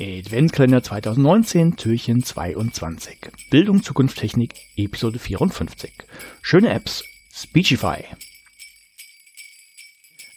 Adventskalender 2019, Türchen 22. Bildung, Zukunft, Technik, Episode 54. Schöne Apps, Speechify.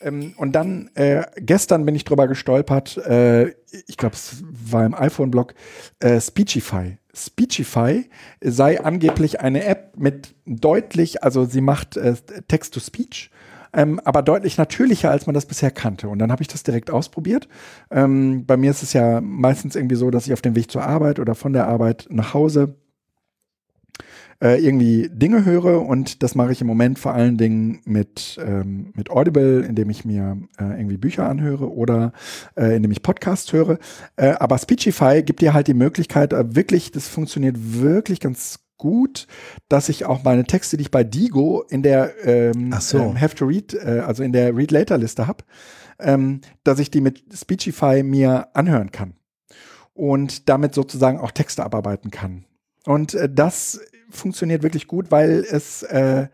Ähm, und dann, äh, gestern bin ich drüber gestolpert, äh, ich glaube, es war im iPhone-Blog, äh, Speechify. Speechify sei angeblich eine App mit deutlich, also sie macht äh, Text-to-Speech ähm, aber deutlich natürlicher, als man das bisher kannte. Und dann habe ich das direkt ausprobiert. Ähm, bei mir ist es ja meistens irgendwie so, dass ich auf dem Weg zur Arbeit oder von der Arbeit nach Hause äh, irgendwie Dinge höre und das mache ich im Moment vor allen Dingen mit, ähm, mit Audible, indem ich mir äh, irgendwie Bücher anhöre oder äh, indem ich Podcasts höre. Äh, aber Speechify gibt dir halt die Möglichkeit, äh, wirklich, das funktioniert wirklich ganz gut, dass ich auch meine Texte, die ich bei Digo in der ähm, so. ähm, Have to Read, äh, also in der Read Later Liste habe, ähm, dass ich die mit Speechify mir anhören kann und damit sozusagen auch Texte abarbeiten kann. Und äh, das funktioniert wirklich gut, weil es äh,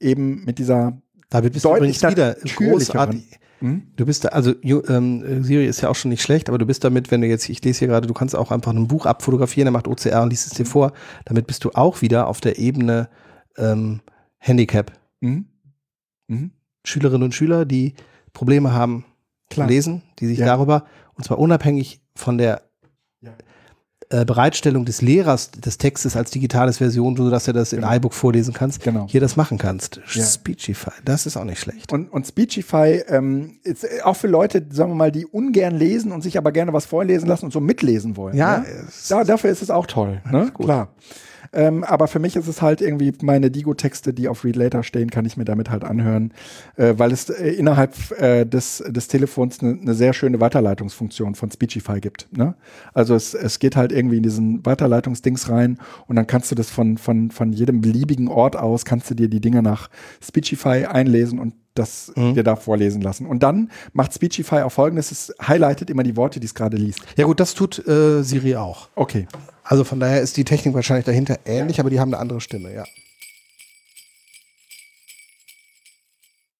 eben mit dieser David bist du übrigens wieder großartig. Hm? Du bist da, also ähm, Siri ist ja auch schon nicht schlecht, aber du bist damit, wenn du jetzt, ich lese hier gerade, du kannst auch einfach ein Buch abfotografieren, der macht OCR und liest es dir vor. Damit bist du auch wieder auf der Ebene ähm, Handicap. Mhm. Mhm. Schülerinnen und Schüler, die Probleme haben Klar. zu lesen, die sich Ja. darüber, und zwar unabhängig von der Ja. Äh, Bereitstellung des Lehrers des Textes als digitales Version, sodass du das in Genau. iBook vorlesen kannst, Genau. hier das machen kannst. Ja. Speechify, das ist auch nicht schlecht. Und, und Speechify ähm, ist äh, auch für Leute, sagen wir mal, die ungern lesen und sich aber gerne was vorlesen lassen und so mitlesen wollen. Ja, ne? da, dafür ist es auch toll. Ne? Klar. Ähm, aber für mich ist es halt irgendwie meine Digo-Texte, die auf Read Later stehen, kann ich mir damit halt anhören, äh, weil es äh, innerhalb äh, des, des Telefons eine ne sehr schöne Weiterleitungsfunktion von Speechify gibt. Ne? Also es, es geht halt irgendwie in diesen Weiterleitungsdings rein und dann kannst du das von, von, von jedem beliebigen Ort aus, kannst du dir die Dinge nach Speechify einlesen und das Mhm. dir da vorlesen lassen. Und dann macht Speechify auch folgendes, es highlightet immer die Worte, die es gerade liest. Ja gut, das tut äh, Siri auch. Okay. Also von daher ist die Technik wahrscheinlich dahinter ähnlich, aber die haben eine andere Stimme, ja.